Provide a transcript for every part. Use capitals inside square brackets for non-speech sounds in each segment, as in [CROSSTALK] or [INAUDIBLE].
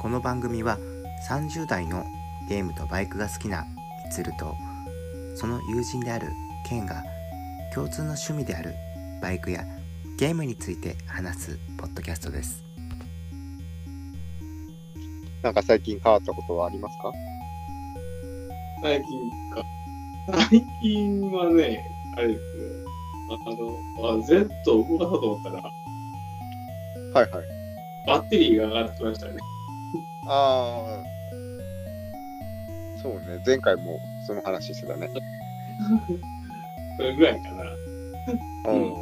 この番組は30代のゲームとバイクが好きなみつるとその友人であるケンが共通の趣味であるバイクやゲームについて話すポッドキャストですなんか最近変わったことはありますか？最近か。最近はね、あれですよ。あの、あ Z を動かそうと思ったら、はいはい。バッテリーが上がってきましたね。ああ。そうね、前回もその話してたね。[LAUGHS] それぐらいかな。うん。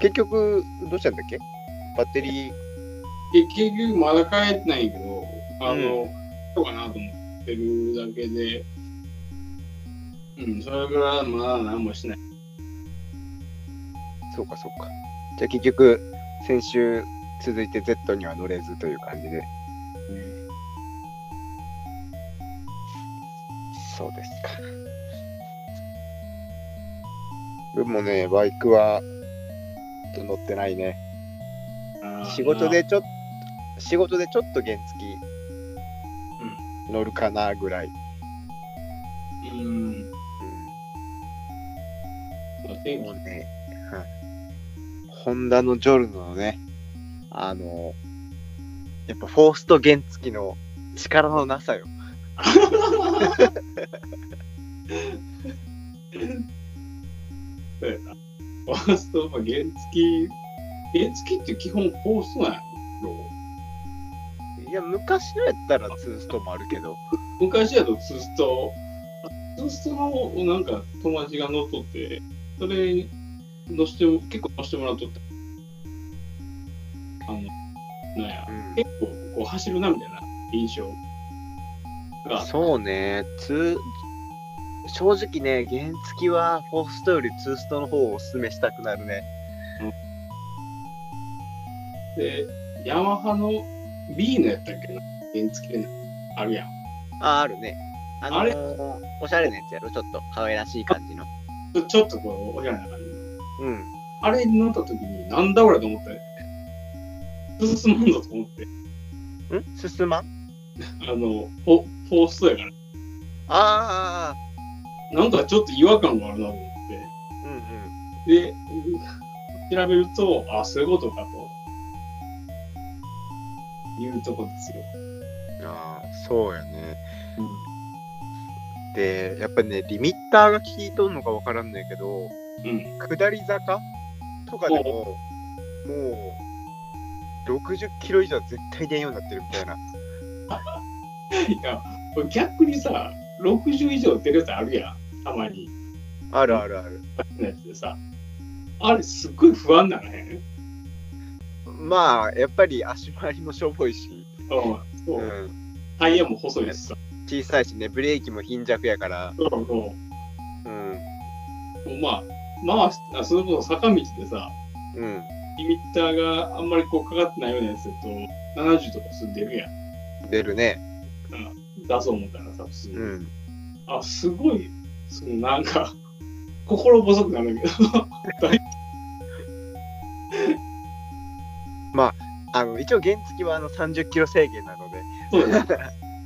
結局、どうしたんだっけ？バッテリー、結局、まだ帰ってないけど、あの、どうかなと思ってるだけで、うん、それぐらいまだ何もしない。そうかそうか。じゃあ結局、先週続いて Z には乗れずという感じで。そうですか。僕もね、バイクは乗ってないね。仕事でちょっと、仕事でちょっと原付き乗るかなぐらい。うん、うんもうね、はい。ホンダのジョルノのね、あの、やっぱフォースト原付の力のなさよ。[LAUGHS] そうやな。ファースト、まあ、原付き、原付きって基本フォーストなんやろ。いや、昔のやったらツーストもあるけど、昔だとツースト、ツーストのなんか友達が乗っとって、それに乗しても、結構乗してもらっとって、あの、なんや、うん。結構こう走るなみたいな印象。が、そうね、ツー、正直ね、原付きはフォーストよりツーストの方をおすすめしたくなるね。で、ヤマハの B のやったっけな、原付きであるやん。あ、あるね。あのーあれ？おしゃれなやつやろ、ちょっと可愛らしい感じの。ちょっとこう、おしゃれな感じの。うん。あれに乗った時に、なんだこれと思って、進むんだと思って、ん？進まん？あの、フォフォーストやから、ああ、なんかちょっと違和感があるなと思っうんうん。て、で、調べると、あ、そういうことかと、いうとこですよ。ああ、そうやね。で、やっぱりね、リミッターが効いとんのかわからんねんけど、うん。下り坂とかでも、もう、60キロ以上は絶対出んようになってるみたいな。[LAUGHS] いや、逆にさ、60以上出るやつあるやん、たまに。あるあるある。のやつでさ、あれすっごい不安ならへんまあ、やっぱり足回りもしょぼいし、うん。そうう。ん、タイヤも細いしさ。小さいしね、ブレーキも貧弱やから、そうそう。うん、まあ、まあ、それこそ坂道でさ、うん、リミッターがあんまりこうかかってないようなやつだと、70とかすぐ出るやん。出るね。出そう思ったらさ、普通に。うん。あ、すごい、そのなんか、[LAUGHS] 心細くなるけど。[LAUGHS] あの、一応原付はあの30キロ制限なので、そうだね。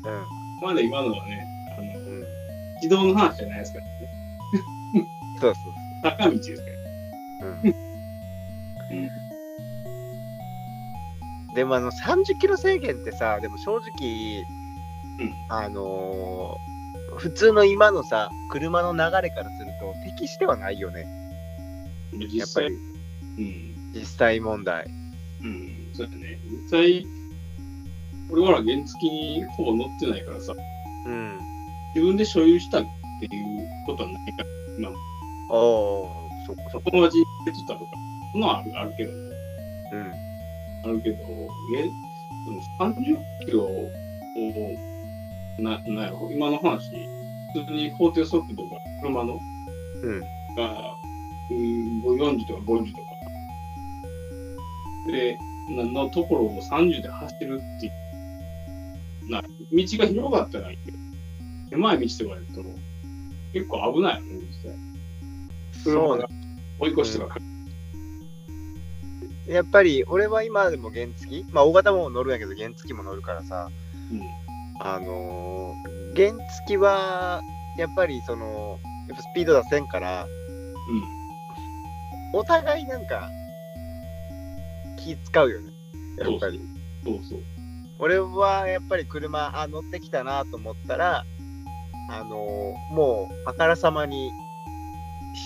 うん、まだ今のはね、あの、うん。自動の話じゃないですからね。[LAUGHS] そうそう坂道ですから。そう。うん。でもあの30キロ制限ってさ、でも正直、うんあのー普通の今のさ、車の流れからすると適してはないよね。や実際、っぱりうん。実際問題。うん、そうだね。実際、俺は原付にほぼ乗ってないからさ、うん。自分で所有したっていうことはないから、今もおお、そっか。友達に言ってたとか、そんなのあるあるけど、うん。あるけど、げその30キロを、な、なんやろ、今の話、普通に法定速度が車のうん。が、うん、40とか50とか。で、なのところを30で走るっていう。な、道が広かったらいいけど、狭い道とかやと、結構危ないよね、実際。そうが追い越しとかかやっぱり俺は今でも原付まあ大型も乗るんやけど原付も乗るからさうん。あのー原付は、やっぱりその、やっぱスピード出せんから、お互いなんか、気使うよね。やっぱり。そうそう。俺はやっぱり車、あ、乗ってきたなと思ったら、あのーもう、あからさまに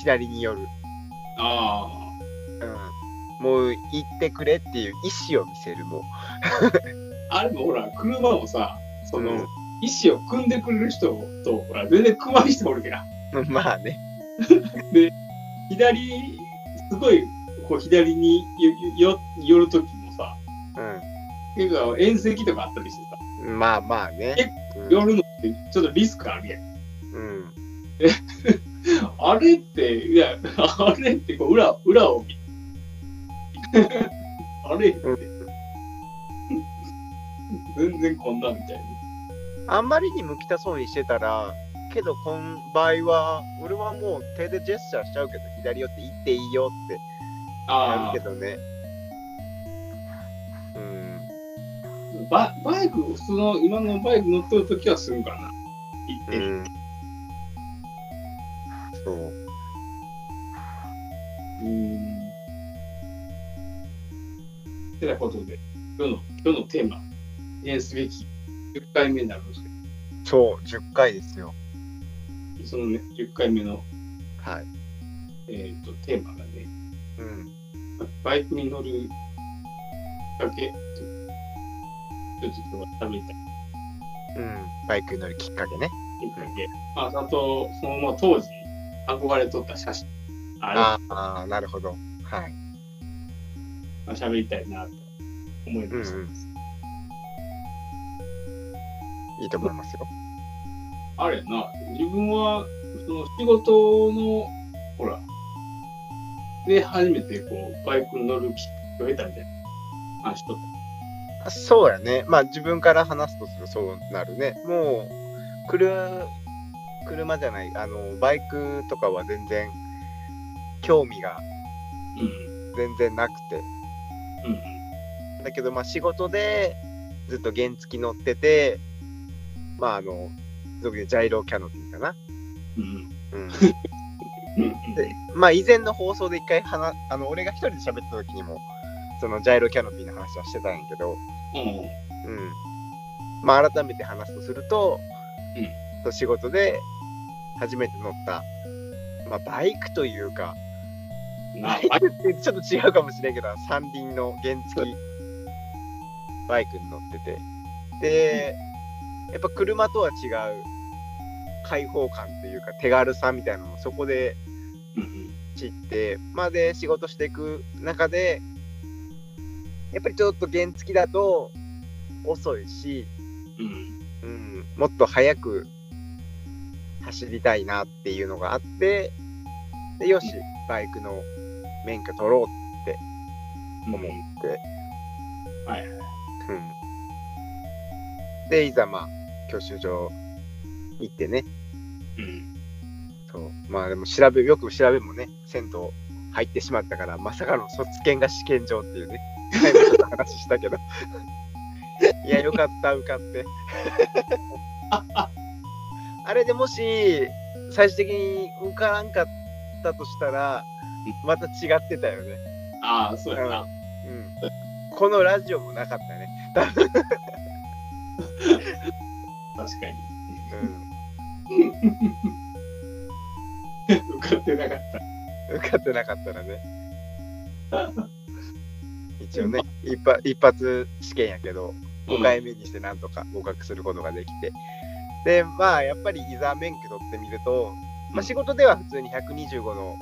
左に寄る。あうん。もう行ってくれっていう意思を見せる、もう。あ。あれもほら、車もさ、その、うん意思を組んでくれる人と、ほら、全然組まん人おるやん。[LAUGHS] まあね。[LAUGHS] 左、すごい、こう、左によよ寄るときもさ、結構縁石とかあったりしてさ、うん。まあまあね。寄るのってちょっとリスクあるやん。うん。[LAUGHS] あれって、いや、あれってこう裏、裏を見あれって、全然こんなみたいに。あんまりに向きたそうにしてたら、けど、この場合は、俺はもう手でジェスチャーしちゃうけど、左寄って行っていいよってあやるけどね。うん。あ、ババイク、普通の今のバイク乗ってるときはするかな。行って、うん。そう。うーん。てなことで、今日の、今日のテーマ、記念すべき10回目になるんですけそう、10回ですよ。ど、そのね、10回目の、はい。えっ、と、テーマがね、うん。バイクに乗るきっかけ、ちょっと今日は喋りたいうん。バイクに乗るきっかけね。きっかけ。まあ、あと、そのまま当時、憧れとった写真、あれ、ああ、なるほど。はい。まあ喋りたいなと思いました。うんうんいいと思いますよ。あれやな、自分は、その仕事の、ほら、で、初めてこう、バイクに乗るきっかけを得たみたいな話とっあそうやね。まあ自分から話すとするとそうなるね。もう、くる車じゃない、あの、バイクとかは全然興味がた。全然なくて。うん。うん。だけどまあ仕事でずっと原付乗ってて、まああの、俗にジャイロキャノピーかな。うん。うん。うん。で、まあ以前の放送で一回話、あの、俺が一人で喋った時にも、そのジャイロキャノピーの話はしてたんやけど、うん。うん。まあ改めて話すとすると、うんと仕事で初めて乗った、まあバイクというか、なバイクってちょっと違うかもしれんけど、三輪の原付バイクに乗ってて。で、やっぱ車とは違う開放感っていうか手軽さみたいなのもそこでうん。知って、まあで仕事していく中で、やっぱりちょっと原付だと遅いし、うん。うん、もっと速く走りたいなっていうのがあって、でよし、バイクの免許取ろうってうん。思って、はいはい。うん、で、いざまあ、教習所行ってね、うん。そう、まあでも調べ、よく調べもね、銭湯入ってしまったから、まさかの卒検が試験場っていうね、前もちょっと話したけど。[LAUGHS] いや、よかった、受かって。[LAUGHS] あれでもし、最終的に受からんかったとしたら、また違ってたよね。ああ、そうやな。うん。このラジオもなかったね。確かに。うん。受かってなかった。受かってなかったらね。一応ね、一発一発試験やけど、5回目にしてなんとか合格することができて。で、まあ、やっぱりいざ免許取ってみると、まあ、仕事では普通に125の、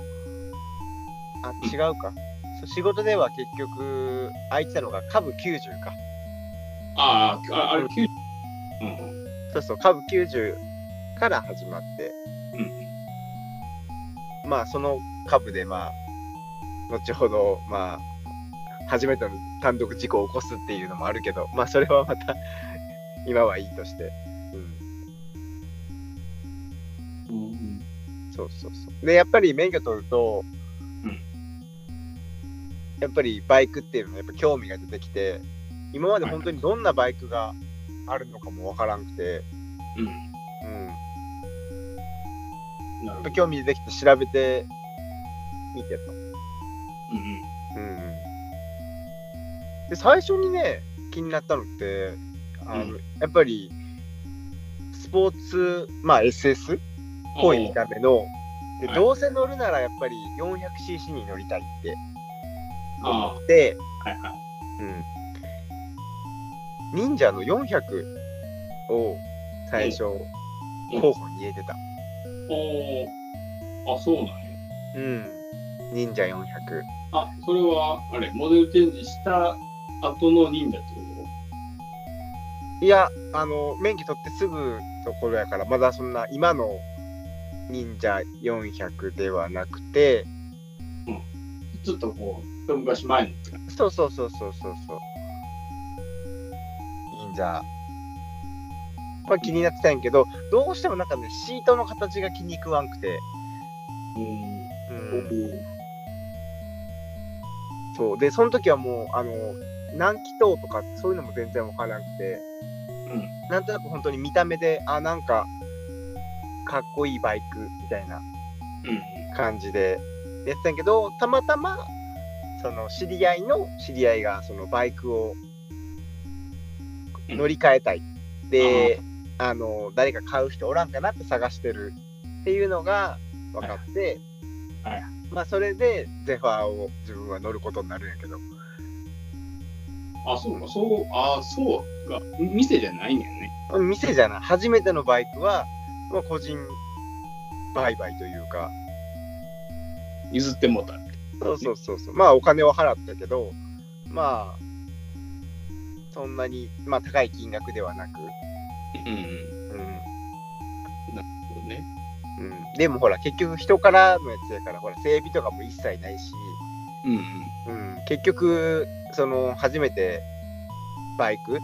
あ、違うか。仕事では結局、空いてたのが株90か。ああ、ああれ、90。うん。そうそう、株90から始まって、うん。まあ、その株で、まあ、後ほど、まあ、初めての単独事故を起こすっていうのもあるけど、まあ、それはまた、今はいいとして。うん。うん。そうそうそう。で、やっぱり免許取ると、うんやっぱりバイクっていうのはやっぱ興味が出てきて、今まで本当にどんなバイクがあるのかもわからんくて、うん。うん。なるほど。興味出てきて調べてみてと。うんうんうん。で、最初にね、気になったのって、あの、うやっぱり、スポーツ、まあ SS っぽい見た目の、ではいどうせ乗るならやっぱり 400cc に乗りたいってあ思って、あ、はいはい。うん。忍者の400を最初、うん候補に入れてた。おーあ、そうなんや。うん。忍者400。あ、それは、あれ、モデルチェンジした後の忍者ってこいや、あの、免許取ってすぐところやから、まだそんな、今の忍者400ではなくて、とずっとこう、一昔前のそうそうそうそうそうそう。忍者。まあ気になってたんやけど、どうしてもなんかね、シートの形が気に食わんくて、じ。うん、そう。で、その時はもう、あの、何気筒とかそういうのも全然わからなくて、うん。なんとなく本当に見た目で、あ、なんか、かっこいいバイクみたいなうん。感じでやってたんやけど、たまたま、その知り合いの知り合いが、そのバイクをうん乗り換えたい。で、あの、誰か買う人おらんかなって探してるっていうのが分かって、はいまあ、それでゼファーを自分は乗ることになるんやけど、あ、そうか、そう、あ、そうか。店じゃないんやね。店じゃない、初めてのバイクは、まあ、個人売買というか、譲ってもうたって。そうそうそうそう。まあお金を払ったけど、まあ、そんなに、まあ、高い金額ではなく、うん。うん。なるほどね。うん、でもほら、結局人からのやつやから、ほら、整備とかも一切ないし、うんうん、結局、その、初めてバイク、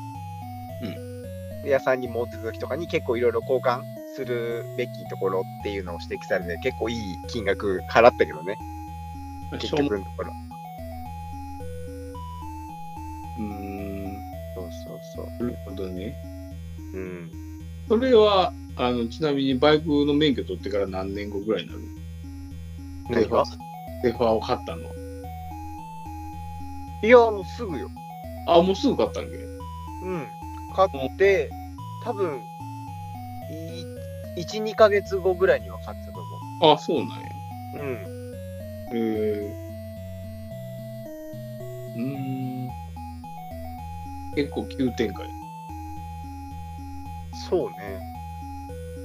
屋さんに持ってた時とかに結構いろいろ交換するべきところっていうのを指摘されて、結構いい金額払ったけどね、うん。結局のところ。そうなるほどね。う。うん。それは、あの、ちなみにバイクの免許取ってから何年後ぐらいになる？何が？デファーを買ったの？いや、もうすぐよ。あ、もうすぐ買ったんけ？うん。買って、多分、い1、2ヶ月後ぐらいには買ってたと思あ、そうなんや。う。うん。へえうーん。結構急展開。そうね。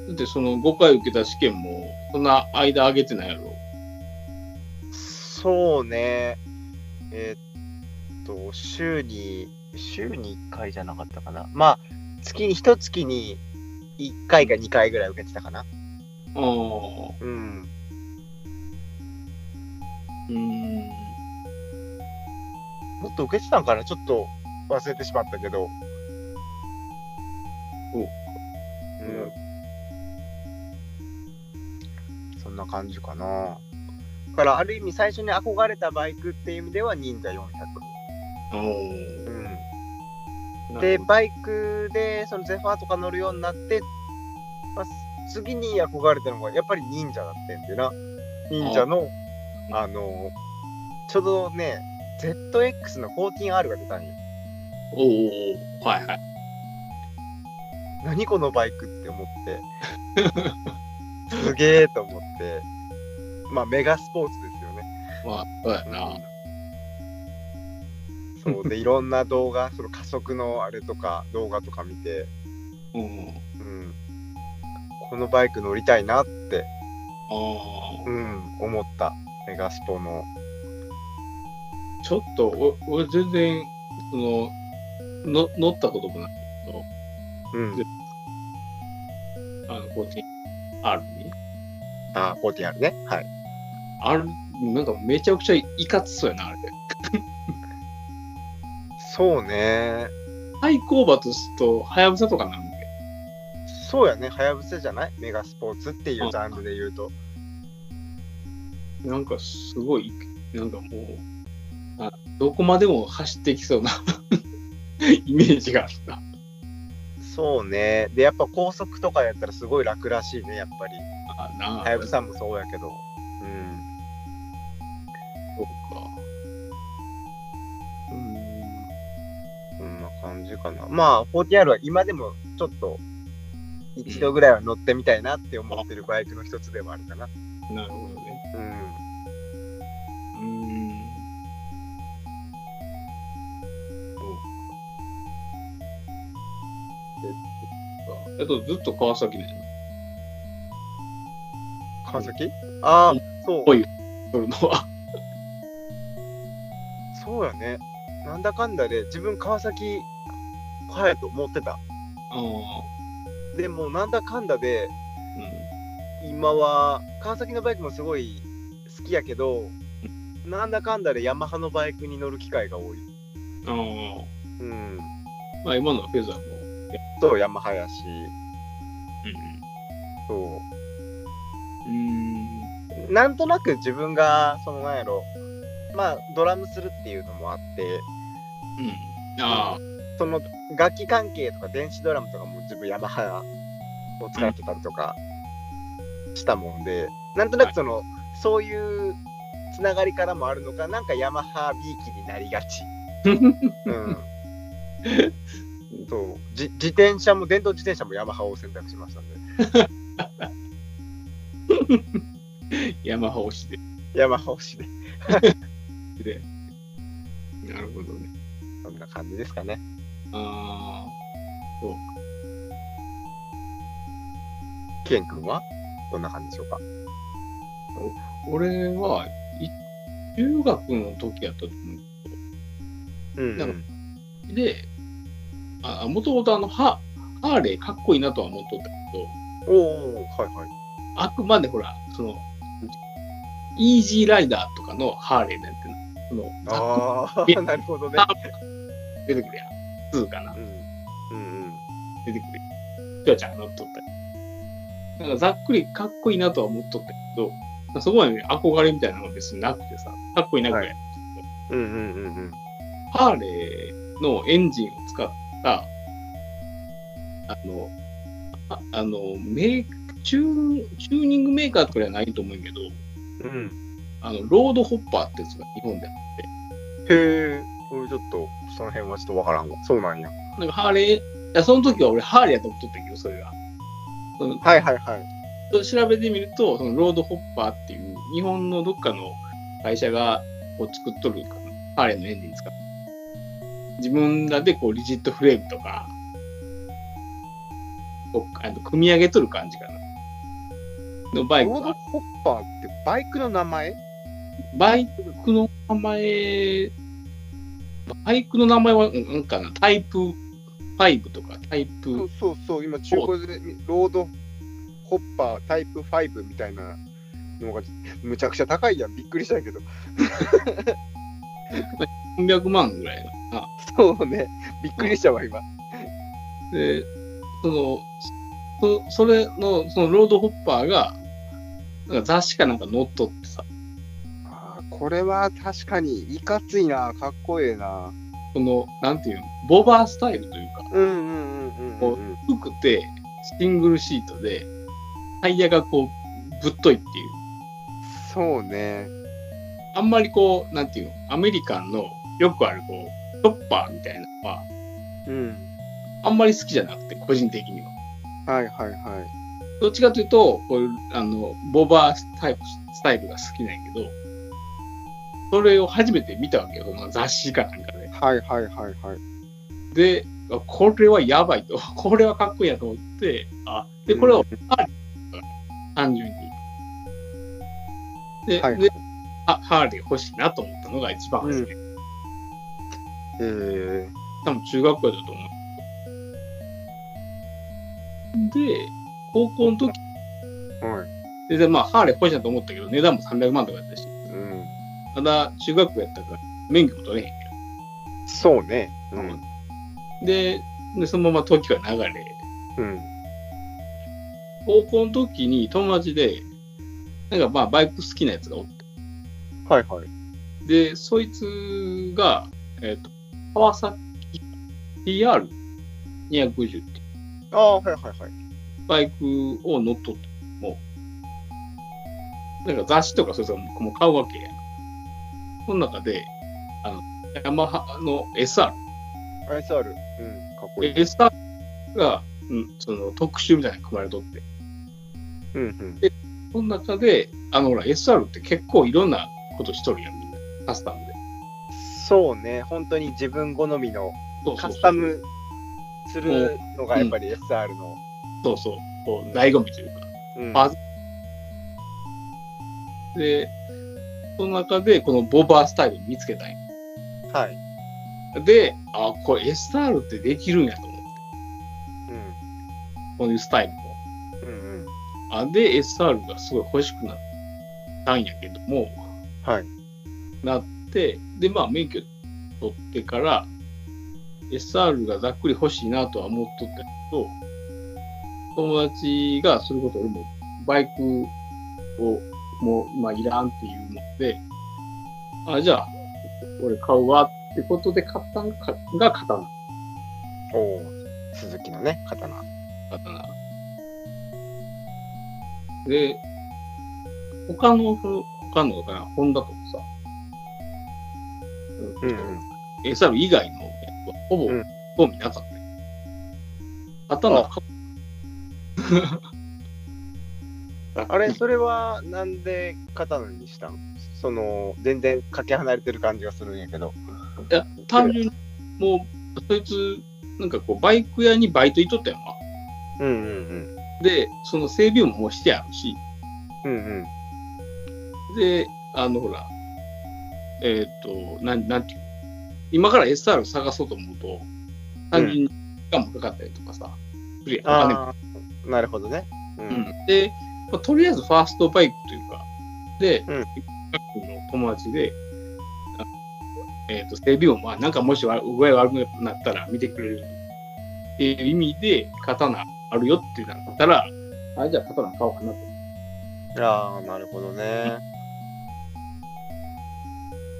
だってその5回受けた試験も、そんな間上げてないやろ。そうね。えーっと、週に、週に1回じゃなかったかな。まあ、月に、一月に1回か2回ぐらい受けてたかな。ああ。うん。うーん。もっと受けてたんかな？ちょっと忘れてしまったけど。おうん。そんな感じかな。だから、ある意味最初に憧れたバイクっていう意味では、忍者400。おうん。ーで、バイクでそのゼファーとか乗るようになって、まあ、次に憧れたのがやっぱり忍者だってんでな。忍者の、あの、ちょうどね、ZX の 14R が出たんよ。おおはいはい。何このバイクって思って、すげえと思って、まあメガスポーツですよね。まあ、そうやな。そうで、いろんな動画、その加速のあれとか動画とか見て、うん。うん、このバイク乗りたいなって、あ。うん、思った。メガスポの。ちょっと、お俺全然、その、の乗ったこともないけど、うん。あの、こっち、あ。あ、14R ね。はい。ある、なんかめちゃくちゃいかつそうやな、あれ。そうね。対抗馬とすると、はやぶさとかなんで。そうやね。はやぶさじゃない？メガスポーツっていうジャンルで言うと。なんかすごい、なんかもう、あどこまでも走ってきそうな [LAUGHS] イメージがあった。そうね。で、やっぱ高速とかやったらすごい楽らしいね、やっぱり。あなあ、はやぶさもそうやけど。うん。そうか。うん。こんな感じかな。まあ、4TR は今でもちょっと一度ぐらいは乗ってみたいなって思ってるバイクの一つではあるかな。なるほどね。うん。えっと、ずっと川崎ね。川崎？ああ、そう。ぽい取るのは。そうやね。なんだかんだで自分川崎帰ると思ってた。ああ。でもなんだかんだでうん。今は川崎のバイクもすごい好きやけど、なんだかんだでヤマハのバイクに乗る機会が多い。ああ。うん。まあ、今のフェザーも。そう、ヤマハやし、そうん。うーん。う。なんとなく自分が、そのなんやろ、まあドラムするっていうのもあって、うん。ああ。その楽器関係とか電子ドラムとかも自分ヤマハを使ってたりとかしたもんで、なんとなくその、そういうつながりからもあるのか、なんかヤマハ B 機になりがち。[LAUGHS] うん。そうじ自転車も電動自転車もヤマハを選択しましたんで山ハ推しで。ヤマハ推しでで。なるほどね。そんな感じですかねああ。そうか。ケン君は？どんな感じでしょうか？俺は、い中学の時やったと思うんなんかう。で、あもともとあの、ハハーレーかっこいいなとは思っとったけど、おおはいはいあくまでほら、その、イージーライダーとかのハーレーなんてな、その、あいあなるほどねあ出てくるやん。2かなう。んうん出てくるやん。きょうちゃんが乗っとったり。なんかざっくりかっこいいなとは思っとったけど、そこまで憧れみたいなのが別になくてさ、かっこいいなぐらい。うんうんうんうんハーレーのエンジンを使った、あの、ああの、メーチューン、チューニングメーカーとかではないと思うけど、うん。あの、ロードホッパーってやつが日本であって、へえ俺ちょっとその辺はちょっとわからんわ。そうなんや。なんかハーレー、いや、その時は俺ハーレーやと思っとったけど、それが。はいはいはい。調べてみると、そのロードホッパーっていう日本のどっかの会社がこう作っとるかな、ハーレーのエンジン使って。自分らでこうリジットフレームとか、あの組み上げとる感じかな。のバイクが、ロードホッパーってバイクの名前？バイクの名前、バイクの名前は、うんなんかな、タイプ5とかタイプそう、そうそう今中古でロードホッパータイプ5みたいなのがむちゃくちゃ高いやん。びっくりしたけど。[LAUGHS] 300万ぐらいのな。そうね。びっくりしたわ今。で、その、そそれの、そのロードホッパーが、なんか雑誌かなんか載っとってさ、あーこれは確かにいかついな。かっこええな。その、なんていうの、ボバースタイルというか、うんうんうんうんうん低くて、シングルシートで、タイヤがこう、ぶっといっていう。そうね。あんまりこう、なんていうの、アメリカンのよくあるこう、チョッパーみたいなのは、うんあんまり好きじゃなくて、個人的には。はいはいはいどっちかというと、こういう、あの、ボバースタイプ、スタイルが好きなんやけど、それを初めて見たわけよ、その雑誌かなんかで。はいはいはいはいで、あこれはやばいと、[LAUGHS] これはかっこいいなと思って、あ、で、これを、ハーレー単純に。で、はいであハーレー欲しいなと思ったのが一番初め。え多分中学校だと思う。で、高校の時。ー、はい。で、まあ、ハーレー欲しいなと思ったけど、値段も300万とかやったし、うん。ただ、中学校やったから、免許も取れへんやそうね。うん。ん。で、でそのまま時は流れ、うん。高校の時に友達で、なんかまあ、バイク好きなやつがおって、はいはい。で、そいつが、えっ、と、川崎 TR250 っていうああ、はいはいはい。バイクを乗っ取っても、なんか雑誌とかそういうのも買うわけやん。その中で、あの、ヤマハの SR、ISR。うん、かっこいい。SR が、うん、その特集みたいなの組まれとって、うんうん。その中で、あの、ほら、SR って結構いろんなことしとるやん、みんな。カスタムで。そうね、本当に自分好みのカスタムするのがやっぱり SR の。そうそう、こう、醍醐味というか。うんあで、その中で、このボバースタイル見つけたんや。はい。で、あ、これ SR ってできるんやと思って、うん。こういうスタイルも。うんうん。あで、SR がすごい欲しくなったんやけども、はい。なって、で、まあ、免許取ってから、SR がざっくり欲しいなとは思っとったけど、友達が、それこそ俺もバイクをもう今いらんっていうので、あ、じゃあ、俺買うわってことで買ったんかが刀。おお。鈴木のね、刀。刀。で、他の、他のかな、ホンダとかさ、うんうん。SR 以外のほぼうん興味なかったよ。刀か、あれ、それはなんで刀にしたん？その、全然かけ離れてる感じがするんやけど。いや、単純に、もう、そいつ、なんかこう、バイク屋にバイト行っとったよな。うんうんで、その整備ももうしてあるし、うん。うんうん。で、あの、ほら、えーっ、と、なん、なんていうの？今から SR 探そうと思うと、単純に時間もかかったりとかさ、するやんああ、なるほどね。う。うんん、で、まあ、とりあえずファーストバイクというか、で、うんの友達で、あえっ、と、整備も、まあ、なんかもし悪具合悪くなったら見てくれるっていう意味で、刀あるよってなったら、あ、じゃあ刀買おうかなと。ああ、なるほどね。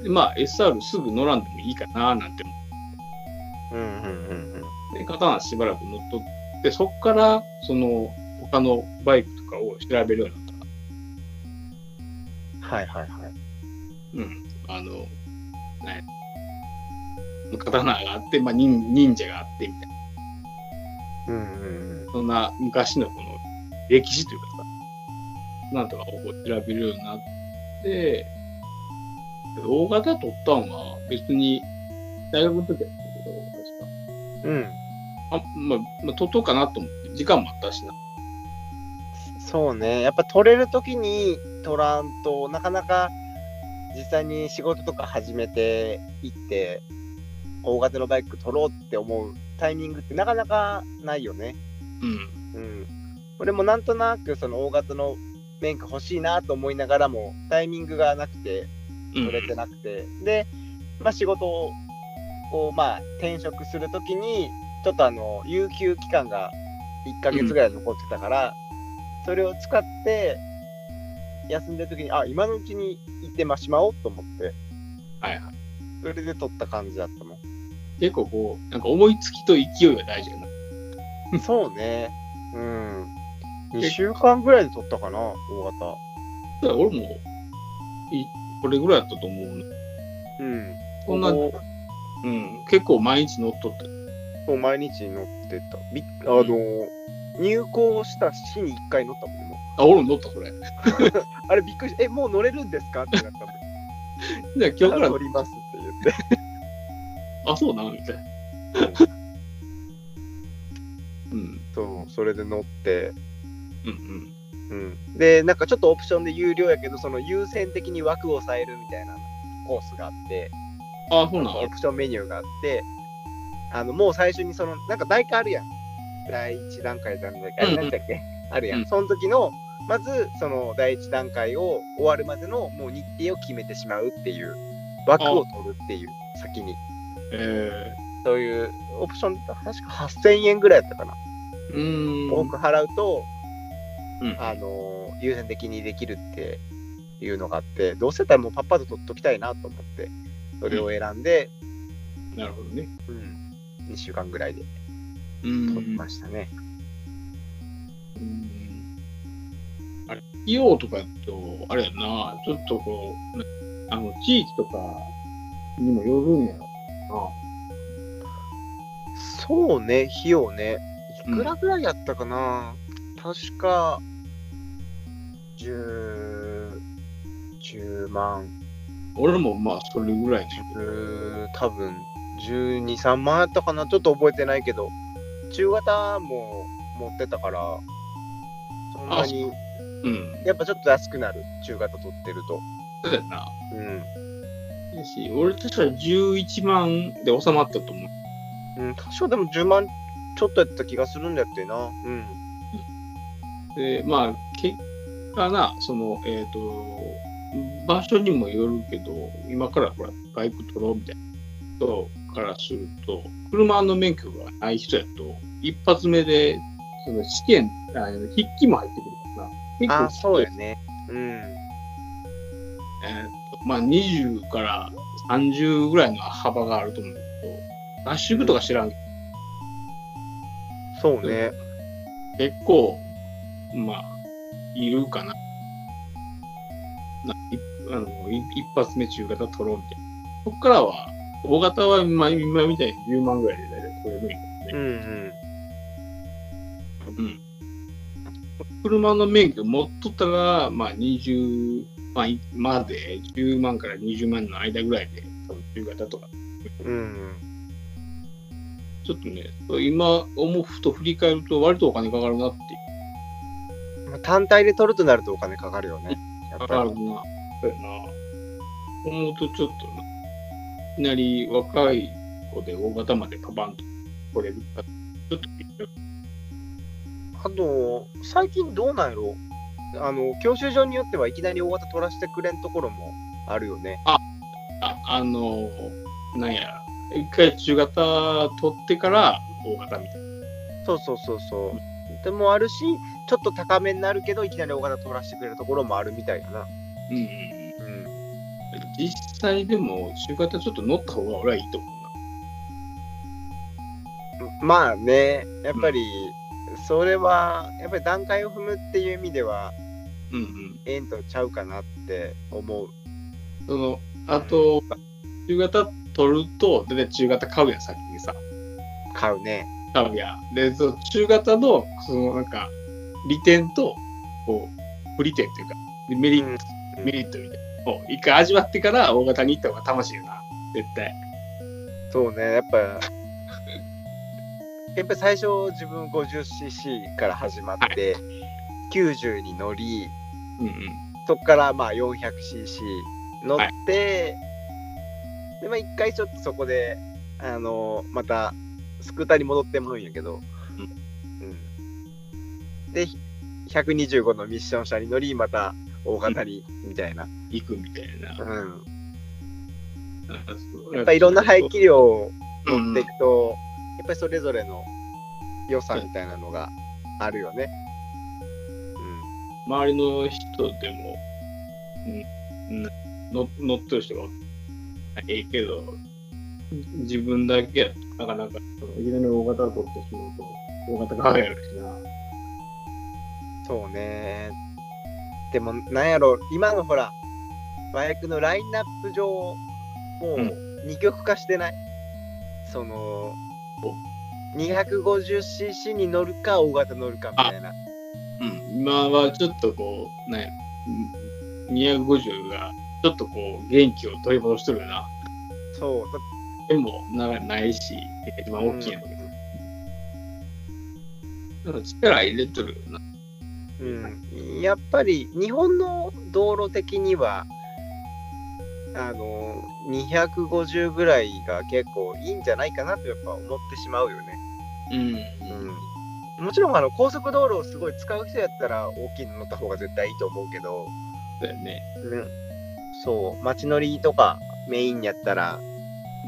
で、まあ、SR すぐ乗らんでもいいかな、なんて思うんうんうんうん。って、刀しばらく乗っとって、そっから、その、他のバイクとかを調べるようになった。はいはいはい。うん。あの、ね、刀があって、まあ、忍忍者があってみたいな。うんうんうん。そんな昔のこの歴史というかさ、なんとかを調べるようになって、大型取ったんは別に大学の時やったけど、確か。うん。あまあ、まあ、取っとうかなと思って、時間もあったしな。そうね。やっぱ取れるときに取らんとなかなか実際に仕事とか始めていって大型のバイク取ろうって思うタイミングってなかなかないよね。うん。うん。俺もなんとなくその大型の免許欲しいなと思いながらもタイミングがなくてうん。取れてなくて、で、まあ、仕事をまあ転職するときにちょっとあの有給期間が1ヶ月ぐらい残ってたから、それを使って休んでるときにあ今のうちに行ってましまおうと思ってはいはい。それで取った感じだったもん結構こう、なんか思いつきと勢いが大事やな。そうね。うん。2週間ぐらいで取ったかな大型。俺も、いこれぐらいやったと思うね。うんそんなうん。結構毎日乗っとって。そう毎日乗ってたびあの、入校した日に1回乗ったもんもあ、俺も乗った、それ。う [LAUGHS] あれびっくりしてえもう乗れるんですか？ってなったもん [LAUGHS] じゃあ今日から乗りますって言って [LAUGHS] あ、そうな、みたいな。うん。そうそれで乗ってうんうん、で、なんかちょっとオプションで有料やけど、その優先的に枠を抑えるみたいなコースがあって、うん。あ、そうなオプションメニューがあって、あのもう最初にその、なんか大会あるやん。第一段階、段階、うんうん何だっけ？あるやん。うんその時の、まずその第一段階を終わるまでのもう日程を決めてしまうっていう、枠を取るっていう、先に。えそういうオプション、確か8000円ぐらいやったかな。ー、うーん。多く払うと、うんあのー優先的にできるっていうのがあって、どうせだったらもうパッパと取っときたいなと思って、それを選んで、なるほどね。うん、2週間ぐらいでう取りん。ましたね。うん。あれ、費用とかやと、あれやな、ちょっとこう、ねあの、地域とかにもよるんやろな。そうね、費用ね。いくらぐらいやったかな、確か、10、10万、俺もまあ、それぐらいね。うー多分12、3万やったかなちょっと覚えてないけど、中型も持ってたから、そんなに、うん。やっぱちょっと安くなる、中型取ってると。そうやな。うん。やし、俺確か11万で収まったと思う。うん、多少でも10万ちょっとやった気がするんだってな。うん。で、まあ、結果な、その、えっ、と、場所にもよるけど、今からほら、バイク取ろうみたいな人からすると、車の免許がない人やと、一発目で、その試験、あの筆記も入ってくるからな。結構あ、そうやね。うん。えーとまあ、20から30ぐらいの幅があると思うけど、合宿とか知らんけそうね。ど、結構、まあ、いるかな。あのい一発目中型取ろうみたいな。そこからは、大型は、まあ、今みたいに10万ぐらいで大体取れるんやけどうんね。うん。車の免許持っとったら、まあ、20万まで10万から20万の間ぐらいで、多分中型とか。うん。うん。ちょっとね、今思うふと振り返ると割とお金かかるなっていう。まあ単体で取るとなるとお金かかるよね。やっかぱり。かるな。そうやな。思うとちょっとな、いきなり若い子で大型までパパンと取れるか、ちょっとあと、最近どうなんやろ？あの、教習所によってはいきなり大型取らせてくれんところもあるよね。あ、あの、なんや、一回中型取ってから大型みたいな。そうそうそうそう。でもあるし、ちょっと高めになるけど、いきなり大型取らせてくれるところもあるみたいだな。うんうんうん。うん。実際でも中型ちょっと乗った方が俺はいいと思うな。まあね、やっぱり、それは、やっぱり段階を踏むっていう意味では、うんうん。ええんとちゃうかなって思う。その、あと、中型取ると、で、中型買うやん、先にさ。買うね。買うやん。で、その中型の、そのなんか、利点と、こう、不利点っていうか、メリット、うんメリットみたいなのを一回味わってから大型に行った方が楽しいよな。絶対。そうね、やっぱ、やっぱり最初自分 50cc から始まって、90に乗り、うんうん。そこからまあ 400cc 乗って、で、まあ一回ちょっとそこで、あのまたスクーターに戻ってもるんやけど、うん。で、125のミッション車に乗り、また大型に、みたいな。行くみたいな。うん。ややっぱいろんな排気量をうん乗っていくと、やっぱりそれぞれの良さみたいなのがあるよね。周りの人でも、うん、の乗ってる人がええけど、自分だけやとなかなか、いきなり大型を取ってしまうと、大型がやるしな。うん。そうね。でも、なんやろ、今のほら、バイクのラインナップ上、もうう二極化してない、その、250cc に乗るか、大型乗るかみたいな。うん、今はちょっとこう、ね、250がちょっとこう、元気を取り戻してるよな。そう。でもなないし、一番大きいのに。なんか力入れとるよな。うん、やっぱり日本の道路的にはあの250ぐらいが結構いいんじゃないかなとやっぱ思ってしまうよね。うん。うん、もちろんあの高速道路をすごい使う人やったら大きいの乗った方が絶対いいと思うけど、だよね。うん、そう街乗りとかメインやったら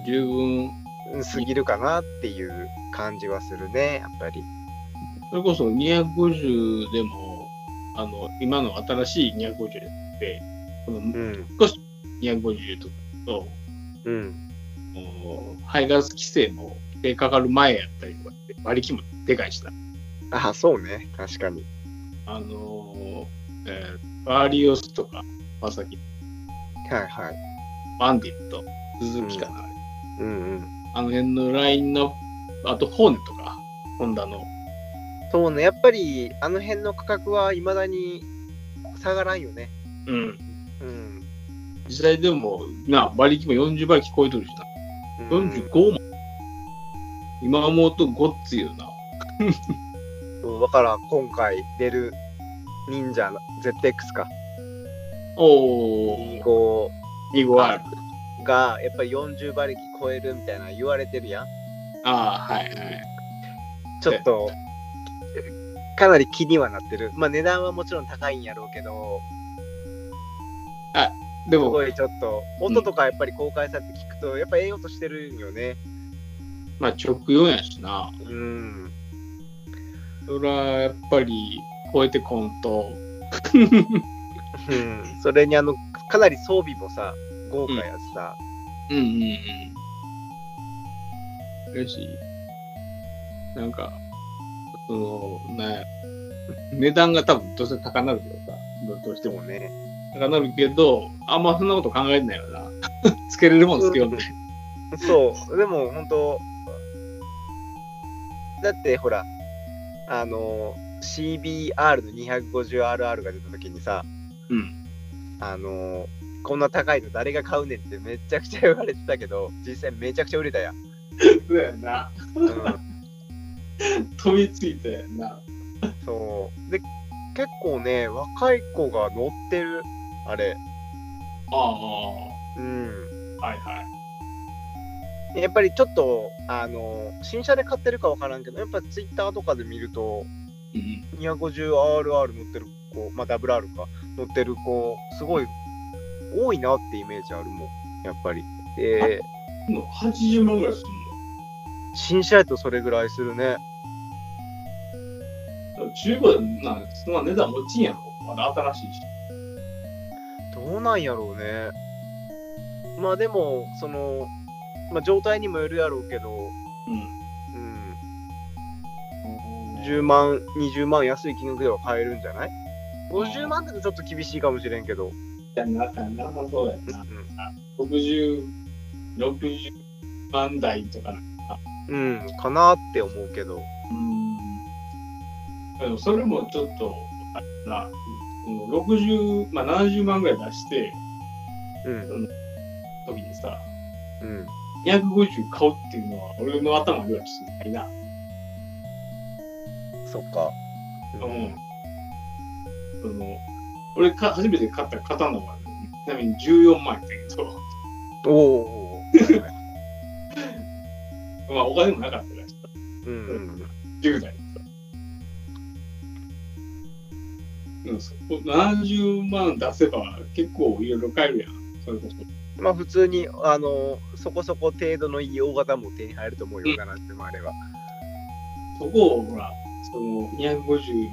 十分、うん過ぎるかなっていう感じはするねやっぱり。それこそ250でも、あの、今の新しい250で、このうん250とかと、うん排ガス規制も規制かかる前やったりとかって、馬力もでかいしな。あそうね確かに。あのー、えー、バーリオスとか、まさき、はいはい。バンディット、鈴木かな、うんうん。あの辺のラインの、あとホーネとか、ホンダの。そうね、やっぱりあの辺の価格はいまだに下がらんよね。うん。うん。実際でも、な、馬力も40馬力超えとるしな。うん45も。今思うとごっついよな。[LAUGHS] そうだから今回出る忍者の ZX か。おー、25 25R。がやっぱり40馬力超えるみたいな言われてるやん。ああ、はいはい。ちょっと、かなり気にはなってる。まあ値段はもちろん高いんやろうけど、ですも、ごいちょっと、音とかやっぱり公開されて聞くと、やっぱええ音してるんよね。まあ直4やしな。うん。それはやっぱり超えてこんと。うん。それにあの、かなり装備もさ、豪華やしさ。うんうんうん。嬉し。なん。か、その、ね、値段が多分どうせ高なるけどさ、どうしてもね。高なるけど、あん。まそん。なこと考えないよな。つけれるもん。つけようって。そう。でも本当だってほら、あの、CBR の 250RR が出た時にさ、うん。あのこんな高いの誰が買うねんってめちゃくちゃ言われてたけど、実際めちゃくちゃ売れたやん。そうやな。うん、飛びついたやんな。そう。で、結構ね、若い子が乗ってる、あれ。あうん。あ、はいはい。やっぱりちょっと、あの、新車で買ってるかわからんけど、やっぱツイッターとかで見ると、うん。250RR 乗ってる子、まあ WR か、乗ってる子、すごい多いなってイメージあるもん、やっぱり。で、もう80万ぐらいする新車やとそれぐらいするね。の。中古でな、そんな値段落ちんやろ。まだ新しいし。どうなんやろうね。まあでも、その、まあ状態にもよるやろうけど、うん、うん。10万、20万安い金額では買えるんじゃない ?50 万だとちょっと厳しいかもしれんけど。やな、なさそうやな。60、60万台とかな。うん、うん、かなって思うけど。うん。でもそれもちょっと、あれな、その60、まあ70万ぐらい出して、うん、時にさ、うん。250買うっていうのは、俺の頭ではちょっとないな。そっか。うん。その、俺か初めて買った刀は、ちなみに14万円だけど、おーお [LAUGHS] まあお金もなかったからさ、うんうん。10代。うん、そこ70万出せば結構いろいろ買えるやん。それこそ。まあ普通に、あの、そこそこ程度のいい大型も手に入ると思うよ、かなってもあれば。そこをほら、その250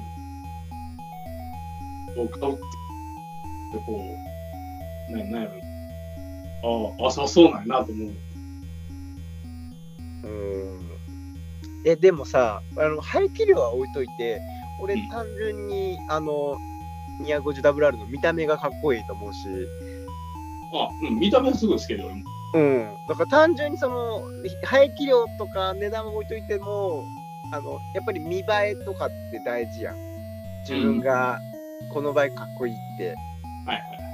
を買うって、こう、なんなんやろ。ああ、浅そうなんやなと思う。うん。え、でもさ、あの、排気量は置いといて、俺うん単純に、あの、250WR の見た目がかっこいいと思うし、あ、うん、見た目はすごい好きで、俺も。うん。だから単純にその、排気量とか値段を置いといても、あの、やっぱり見栄えとかって大事やん。自分がこのバイクかっこいいって。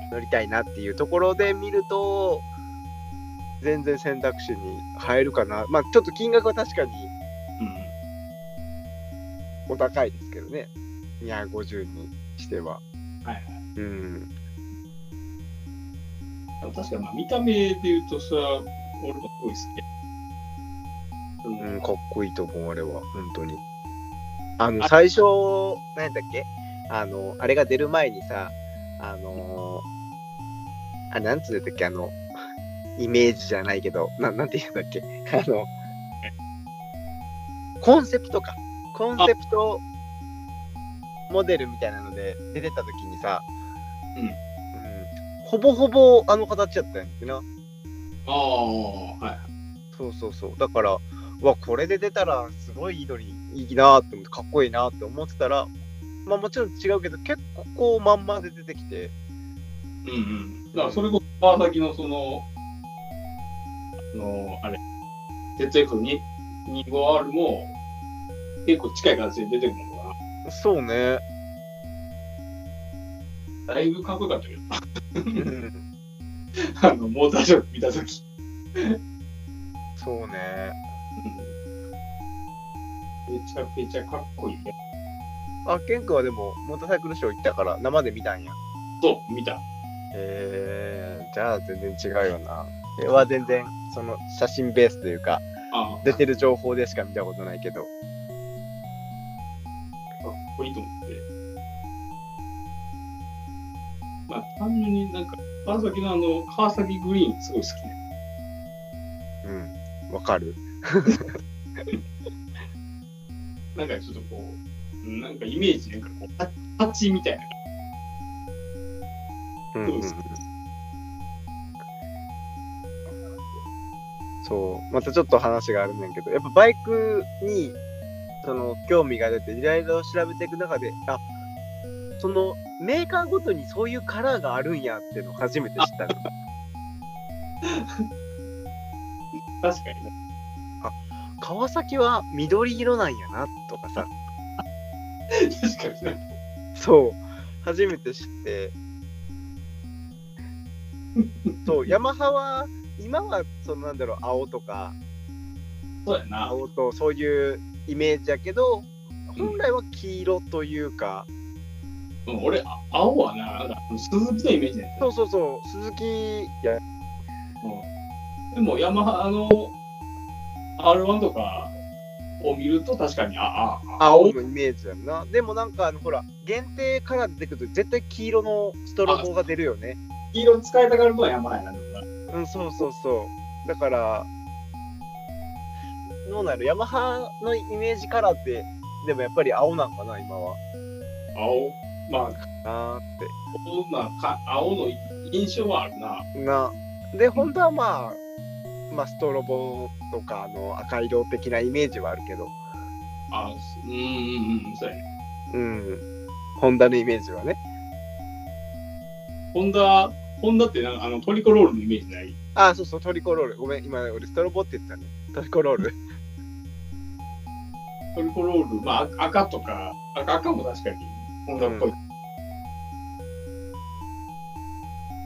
乗りたいなっていうところで見ると、全然選択肢に入るかな。まあちょっと金額は確かにうん。お高いですけどね。250にしては。はいはい。うん。あ確かに、まあ、見た目で言うとさ、俺もすごい好き。うんうん、かっこいいと思う、あれは。本当に。あの、最初、何だっけ？あの、あれが出る前にさ、あのーあ、なんつうんだっけあの、イメージじゃないけど、ななんて言うんだっけあの、コンセプトか。コンセプトモデルみたいなので出てた時にさ、うんほぼほぼあの形やったんやってな。ああ、はい。そうそうそう。だから、うわ、これで出たらすごいいいのにいいなって思って、かっこいいなって思ってたら、まあもちろん違うけど、結構こうまんまで出てきて、うんうん。だからそれこそ川崎のその、あの、あれ、ZF25R も結構近い形で出てくるのかそうね。な。だいぶかっこよかったけど、うん [LAUGHS] あの、モーターショー見たとき。そうね。めちゃくちゃかっこいいね。あ、ケン君はでも、モーターサイクルショー行ったから、生で見たんや。そう、見た。へえー、じゃあ全然違うよな。これは全然、その写真ベースというか、ああ、出てる情報でしか見たことないけど。かっこいいと思って。まあ、単純になんか、川崎のあの、川崎グリーンすごい好きね。うん。わかる [LAUGHS] なんかちょっとこう、なんかイメージ、なんかこう、ハハチみたいな。うんうんうん。そう。またちょっと話があるんだけど、やっぱバイクに、その、興味が出て、いろいろ調べていく中で、あ、その、メーカーごとにそういうカラーがあるんやっていうのを初めて知ったの。[LAUGHS] 確かにね。川崎は緑色なんやな、とかさ。確かにね。そう、初めて知って。そう、ヤマハは、今は、そのなんだろう、青とか、そうやな。青とそういうイメージやけど、本来は黄色というか、うん、俺、あ青はな、鈴木のイメージね。そうそうそう、鈴木や、うん。でも、ヤマハ、あの、R1 とかを見ると確かに、あ、あ、青のイメージやんな。でもなんか、あのほら、限定カラー出てくると、絶対黄色のストロボが出るよね。黄色使いたがるのはヤマハやな、でもな。うん、そうそうそう。だから、どうなる？ヤマハのイメージカラーって、でもやっぱり青なんかな、今は。青、まあ、なーっ青なか、青の印象はあるな。て。な。で、本当はまあ、まあ、ストロボとか、あの、赤色的なイメージはあるけど、あ、うんうんうん、そうやね。うん。ホンダのイメージはね。ホンダ、ホンダってなんかあのトリコロールのイメージない？あ、そうそう、トリコロール。ごめん、今、俺、ストロボって言ってたね。トリコロール。[LAUGHS] トリコロール、まあ赤とか、赤赤も確かにホンダっぽい。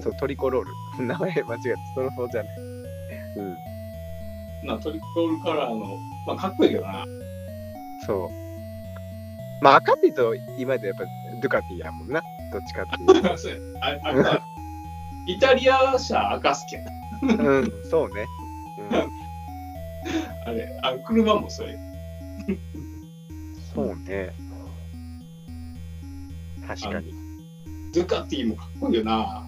そう、トリコロール。[LAUGHS] 名前間違えた。ストロボじゃない。うん。なトリコロールカラーの、まあかっこいいけどな。そう。まあ、赤って言うと、今でやっぱ、ドゥカティやもんな。どっちかっていうと。[LAUGHS] そうやあ赤イタリア車赤好きやな。うん、そうね。[LAUGHS] あれ、あ車もそれ。うん、そうね。確かに。ドゥカティもかっこいいよな。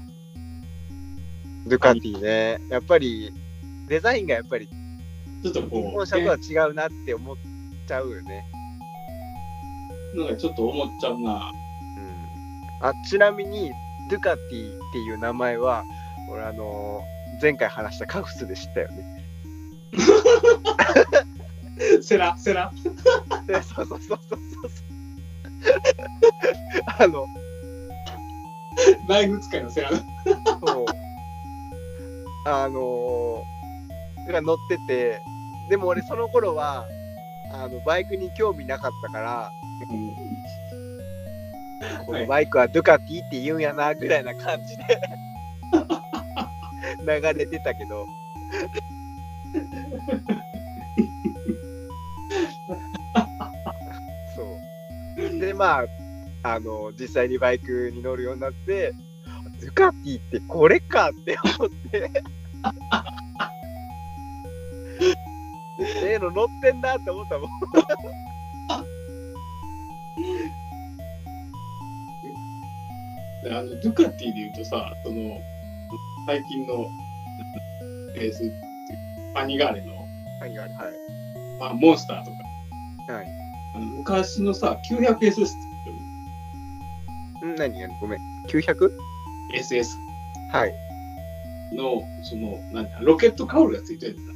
ドゥカティね。やっぱり、デザインがやっぱり、ちょっと日こう、本車とはね違うなって思っちゃうよね。なんかちょっと思っちゃうな。うん。あ、ちなみに、ドゥカティっていう名前は、俺、あのー前回話したカフスで知ったよね。セラ、セラ。でそうそうそうそうそう。あの、バイク使いのセラ。そう。あのー、が乗ってて、でも俺その頃は、あの、バイクに興味なかったから、このバイクはドゥカティって言うんやな、ぐらいな感じで流れてたけど、そう。で、まあ、あの、実際にバイクに乗るようになって、ドゥカティってこれかって思って。ええの乗ってんなって思ったもん。[LAUGHS] あのドゥカティで言うとさ、その、最近の、レースっていうパニガーレの、はいはいはい。まあ、モンスターとか、はい。あの昔のさ、900SS ってん何何ごめん。900? SS はい。の、その、なんだ、ロケットカウルがついてるんだ。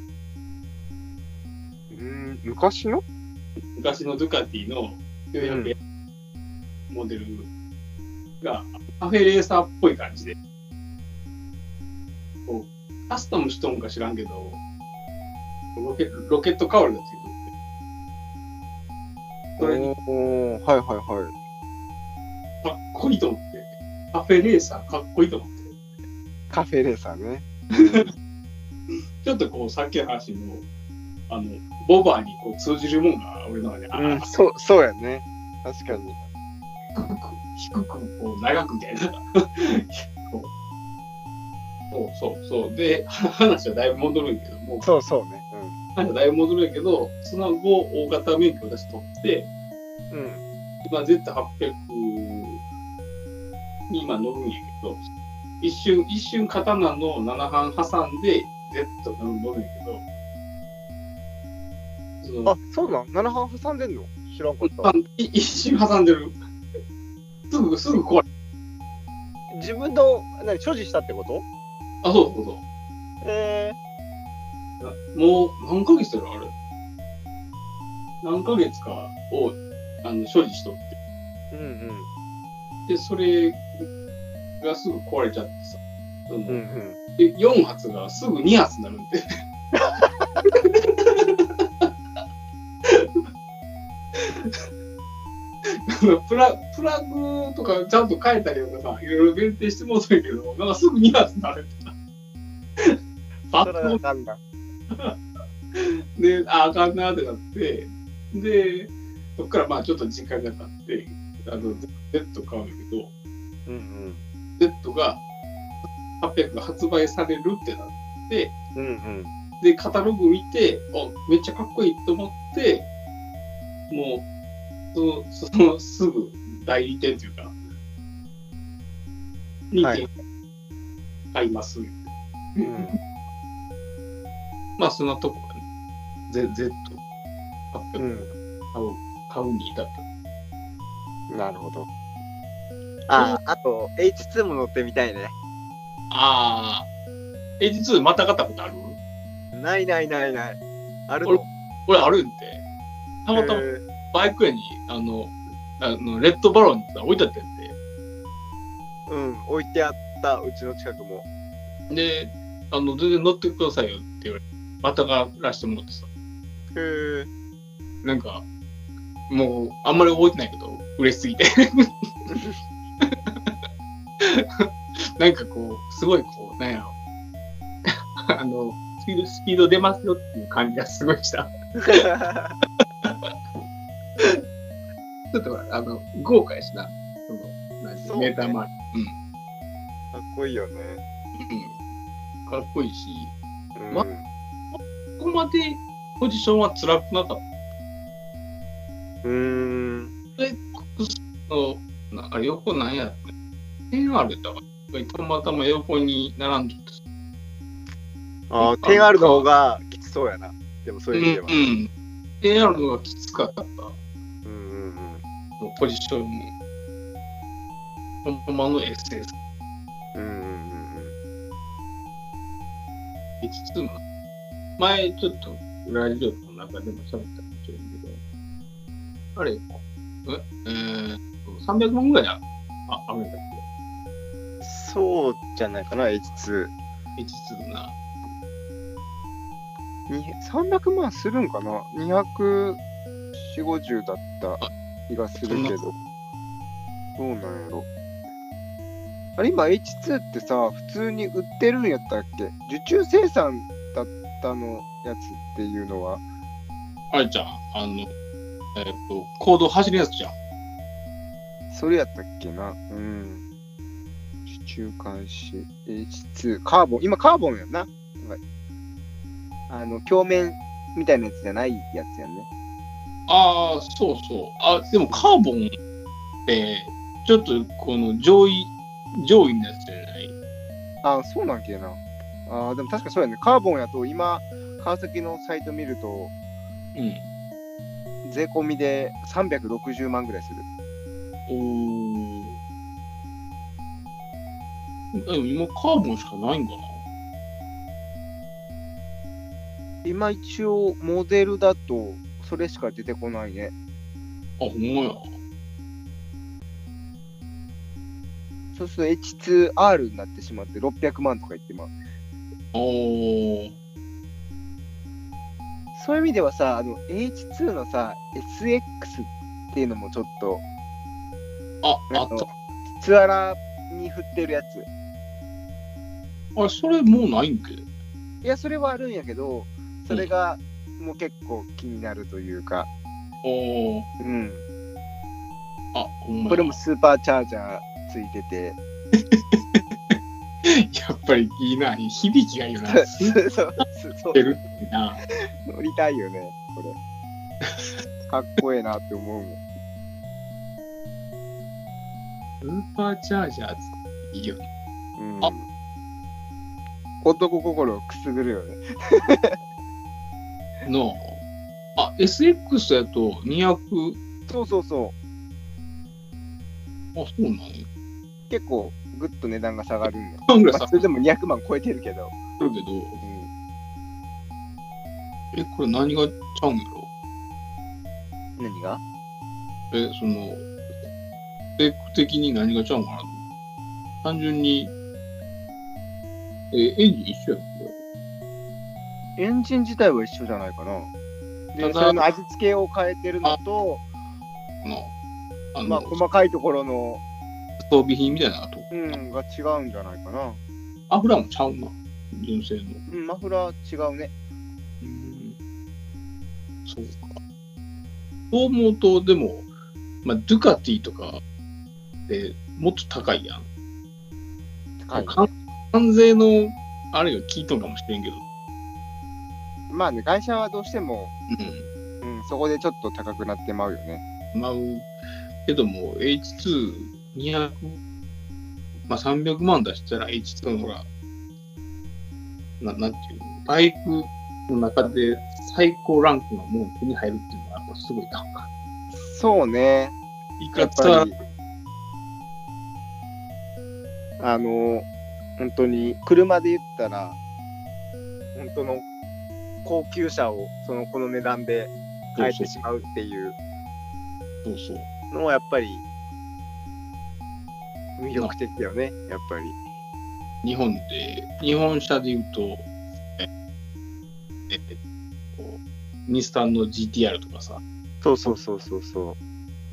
うん、昔の？昔のドゥカティの 900S、モデルがカフェレーサーっぽい感じで、こう、カスタムしとんか知らんけど、ロケロケットカウルがついてる。それに。はいはいはかっこいいと思って、カフェレーサーかっこいいと思って、い。カフェレーサーね。[LAUGHS] ちょっとこう、さっきの話の、あの、ボバーにこう通じるもんが俺の中で、あうん、そう、そうやね。確かに。低く、低く、こう、長くみたいな。[LAUGHS] そうそうそう。で、話はだいぶ戻るんやけども、そうそうね。話はだいぶ戻るんやけど、その後、大型免許を私取って、うん。うん。今 Z800 に今乗るんやけど、一瞬、一瞬刀の7半挟んで Z 乗るんやけど、あ、そうなん ?7 半挟んでんの？知らんかった。い一瞬挟んでる。すぐ、すぐ壊れ自分の、何、所持したってこと？あ、そうそうそう。えもう何ヶ月だろあれ？何ヶ月かをあの所持しとって。ー。うんうん。で、それがすぐ壊れちゃってさ。うんうん。で4発がすぐ2発になるんで。プラプラグとかちゃんと変えたりとかさ、いろいろ限定してもうたんやけど、なんかすぐ2発になるってな。んな。で、あ、あかんなってなって、で、そっからまあちょっと時間が経って、あの、Z 買うんだけど、うんうん。Z が800が発売されるってなって、うんうん。で、カタログ見て、あ、めっちゃかっこいいと思って、もう、その、その、すぐ代理店というか、にはい買います。うんまあ、そんなとこがね、Z、Z、800うん。買う、買うに至った。なるほど。あ、あと、H2 も乗ってみたいね。ああ、H2 また買ったことある？ないないないない。ある俺の俺あるんで、たまたまへーバイク屋に、あの、あのレッドバロンって置いてあったんで、うん、置いてあった、うちの近くも。で、あの、全然乗ってくださいよって言われて、またがらしてもらってさ、へえ。なんか、もう、あんまり覚えてないけど、嬉しすぎて。[LAUGHS] なんかこう、すごいこう、なんやろ。あの、スピード、スピード出ますよっていう感じがすごいした。[LAUGHS] ちょっとあの、豪華やしな。その、なんていうそうねメーター周かっこいいよね。り。うん。かっこいいし、うんまここまでポジションは辛くなかっうーん。た。で、の、なあれ横なんやって。10R だから、たまたま横に並んでて。ああ、10R の方がきつそうやな。でもそういう意味では。うん。10R のがきつかった。もうんうんうん。うポジションも。ほんまの SS。うんうんうん5つも。前ちょっとラジオの中でも喋ったかもしれんけど、あれ、え、えー、300万ぐらいあああるんだっうん。そうじゃないかな、H2。け ?H2 な。に300万するんかな ?240、50だった気がするけど。どうなんやろ。あれ、今 H2 ってさ、普通に売ってるんやったっけ？受注生産だったのやつっていうのは？あれじゃん、あの、えっ、と、行動走るやつじゃん。それやったっけな？うん。受注開始。H2。カーボン。今カーボンやんな。あの、鏡面みたいなやつじゃないやつやんね。ああ、そうそう。あ、でもカーボンって、ちょっとこの上位、上位のやつじゃない？あ、そうなんけな。あでも確かそうやね。カーボンやと今、川崎のサイト見ると、うん。税込みで360万ぐらいする。おー。でも今カーボンしかないんかな？今一応、モデルだと、それしか出てこないね。あ、ほんまや。そうすると H2R になってしまって600万とか言ってまう。おー。そういう意味ではさ、あの H2 のさ、SX っていうのもちょっと、あ、あった。ツアラに振ってるやつ。あれ、それもうないんけ？いや、それはあるんやけど、それがもう結構気になるというか、おー。うん。あ、ほんまやこれもスーパーチャージャーついてて、[LAUGHS] やっぱりいいな。響きがいいよな。[LAUGHS] そうそうそうてるってな。乗りたいよね、これ。かっこええなって思うもん。スーパーチャージャーいいよね。うんあ男心をくすぐるよね。のあ、SX やと200、そうそうそう。あ、そうなの結構ぐっと値段が下がるんよ。半ぐらいさまあ、それでも200万超えてるけど。るけど、うん、え、これ何がちゃうんやろ？何が？え、その、スペック的に何がちゃうんかな単純に、え、エンジン一緒やん、こエンジン自体は一緒じゃないかな。で、それの味付けを変えてるのと、あの、まあ、細かいところの、装備品みたいなとこ。うん、が違うんじゃないかな。アフラもちゃうな。純正の。うん、マフラー違うね。うん。そうか。そう思うと、でも、まあ、ドゥカティとかでもっと高いやん。高いね関関税の、あれが効いとんかもしれんけど。まあね、会社はどうしても、ううん、そこでちょっと高くなってまうよね。ん。まあ、けども、H2、200、まあ、300万出したら H2 のほら、ななんていうの、バイクの中で最高ランクのもの手に入るっていうのは、やっぱすごいな。そうね。いやっかつあの、本当に、車で言ったら、本当の高級車を、その、この値段で買えてしまうっていう。のは、やっぱり、魅力的だよね、やっぱり。日本で、日本車で言うと、え、え、こう、日産の GTR とかさ、そうそうそうそうそう。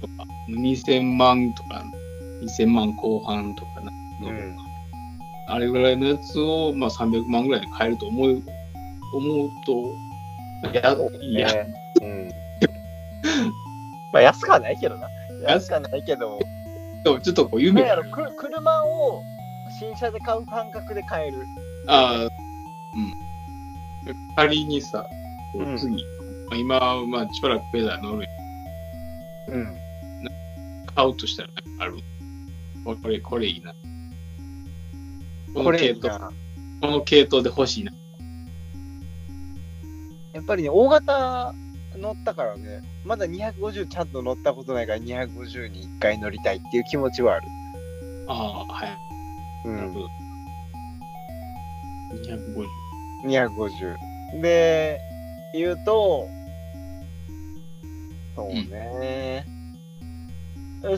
とか、2000万とか、2000万後半とかな、うんあれぐらいのやつを、まあ、300万ぐらいで買えると思う、思うと、や、いや、うん。まあ、安くはないけどな。安安くはないけど、でもちょっとこう、夢やろ、く車を新車で買う感覚で買える。ああ、うん。仮にさ、こうん今、まあ、しばらくペダル乗るうん。買うとしたら、ある？これ、これいいな。ここれいいの系統、な。この系統で欲しいな。やっぱりね、大型乗ったからね、まだ250ちゃんと乗ったことないから250に1回乗りたいっていう気持ちはある。ああ、はい。うん。なるほど。250。250。で、言うと、そうね。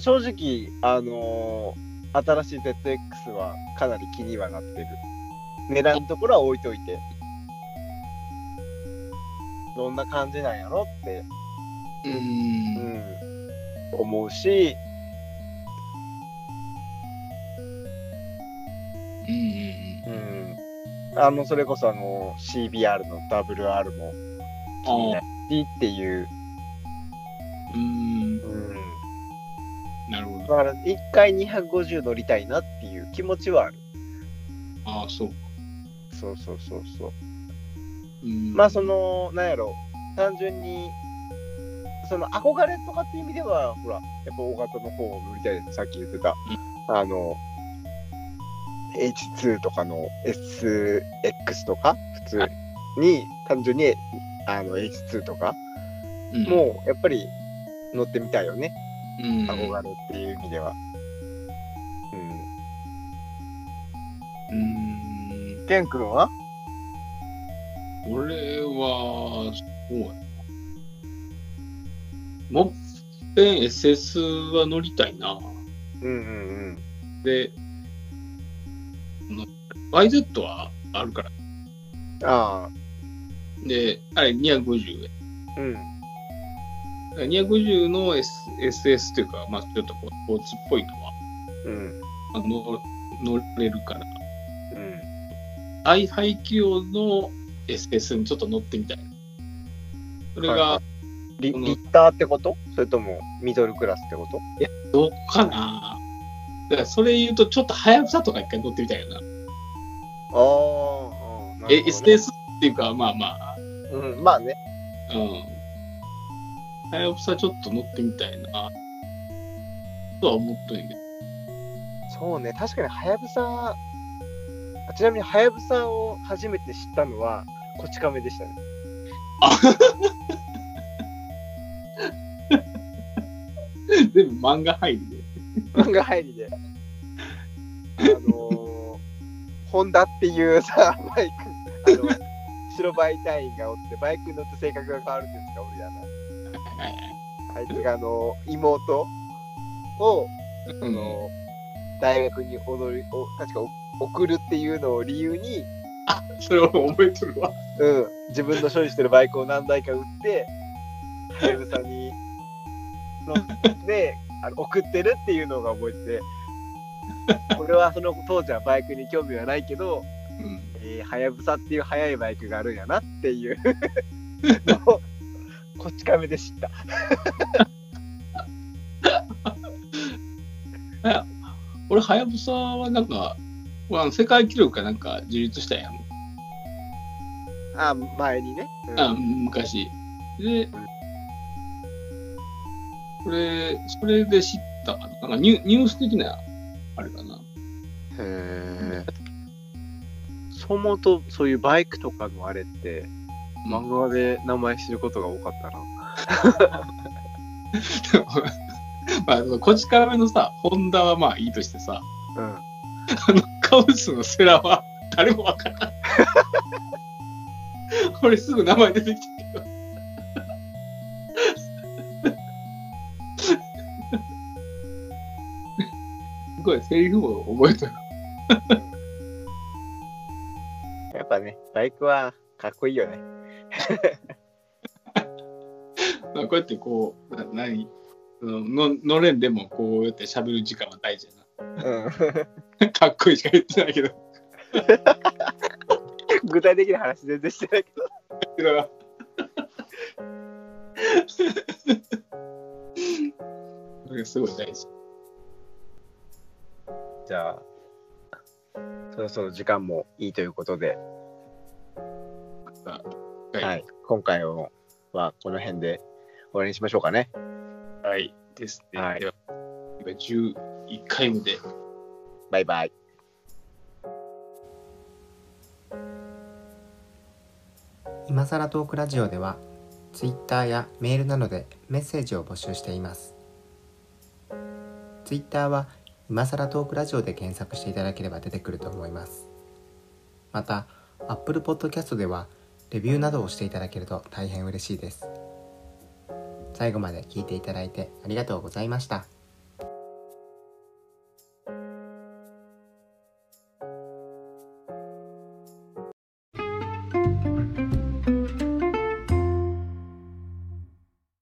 正直、あのー新しい ZX はかなり気にはなってる。値段のところは置いといて。どんな感じなんやろって、うー。うんん、思うし、うんうんうん。あの、それこそあの、CBR の WR も気になあるしっていう。うん。なるほど。だから、一回250乗りたいなっていう気持ちはある。ああ、そう。そうそうそうそう。うん、まあ、その、なんやろ、単純に、その憧れとかっていう意味では、ほら、やっぱ大型の方を乗りたいです。さっき言ってた、あの、H2 とかの SX とか、普通に、単純に、あの、H2 とか、うん、もう、やっぱり乗ってみたいよね。うん、憧れっていう意味では。うん。うん。ケン君は？俺は、そうやな。もっぺん SS は乗りたいな。うんうんで、YZ はあるから。あで、あれ250あ、うん。円。250の、S、SS というか、まあちょっとこうスポーツっぽいのは、うん。まあ、乗乗れるから、うん。大排気量の SS にちょっと乗ってみたいな。それが、はいリリッターってこと？それともミドルクラスってこと？どうかな？だからそれ言うと、ちょっとはやぶさとか一回乗ってみたいよな。ああ、え、SS っていうか、まあまあ、うん、まあね。うん。はやぶさちょっと乗ってみたいな。とは思っとんやけど。そうね、確かにはやぶさ、あちなみにはやぶさを初めて知ったのは、こち亀でしたね。[LAUGHS] 全部漫画入りで。漫画入りで。あのー、ホンダっていうさ、バイク、あの、白バイ隊員がおって、バイクに乗って性格が変わるんですか、俺らの。はいはいあいつが、あの、妹を、うんあの、大学に踊り、お確かお送るっていうのを理由に、[LAUGHS] それ俺覚えとるわ。うん、自分の所有してるバイクを何台か売って、はやぶさに乗ってあの送ってるっていうのが覚えて、俺はその当時はバイクに興味はないけど、はやぶさっていう速いバイクがあるんやなっていう [LAUGHS] のを、こっち亀で知った。[LAUGHS] 俺、はやぶさはなんか、まあ、世界記録かなんか樹立したやん。あ、前にね。うんあ昔。で、それ、それで知ったかな。なんかニュニュース的な、あれかな。へえ。そう思うと、そういうバイクとかのあれって、漫画で名前知ることが多かったな。[LAUGHS] まあ、こち亀のさ、ホンダはまあいいとしてさ、うん。あの、カウスのセラは誰もわからん。俺すぐ名前出てきたけど。すごい、セリフも覚えてる。やっぱね、バイクはかっこいいよね。[LAUGHS] まあこうやってこう、な何？そのの乗れんでもこうやって喋る時間は大事やうん。な。[LAUGHS] かっこいいしか言ってないけど。具体的な話全然してないけど。[LAUGHS] それすごい大事。じゃあ、そろそろ時間もいいということで、ははい。今回ははこの辺で終わりにしましょうかね。はい。ですね。はいでは、今11回目で。バイバイ。今さらトークラジオでは Twitter やメールなどでメッセージを募集しています Twitter は今さらトークラジオで検索していただければ出てくると思いますまた Apple Podcast ではレビューなどをしていただけると大変嬉しいです最後まで聞いていただいてありがとうございました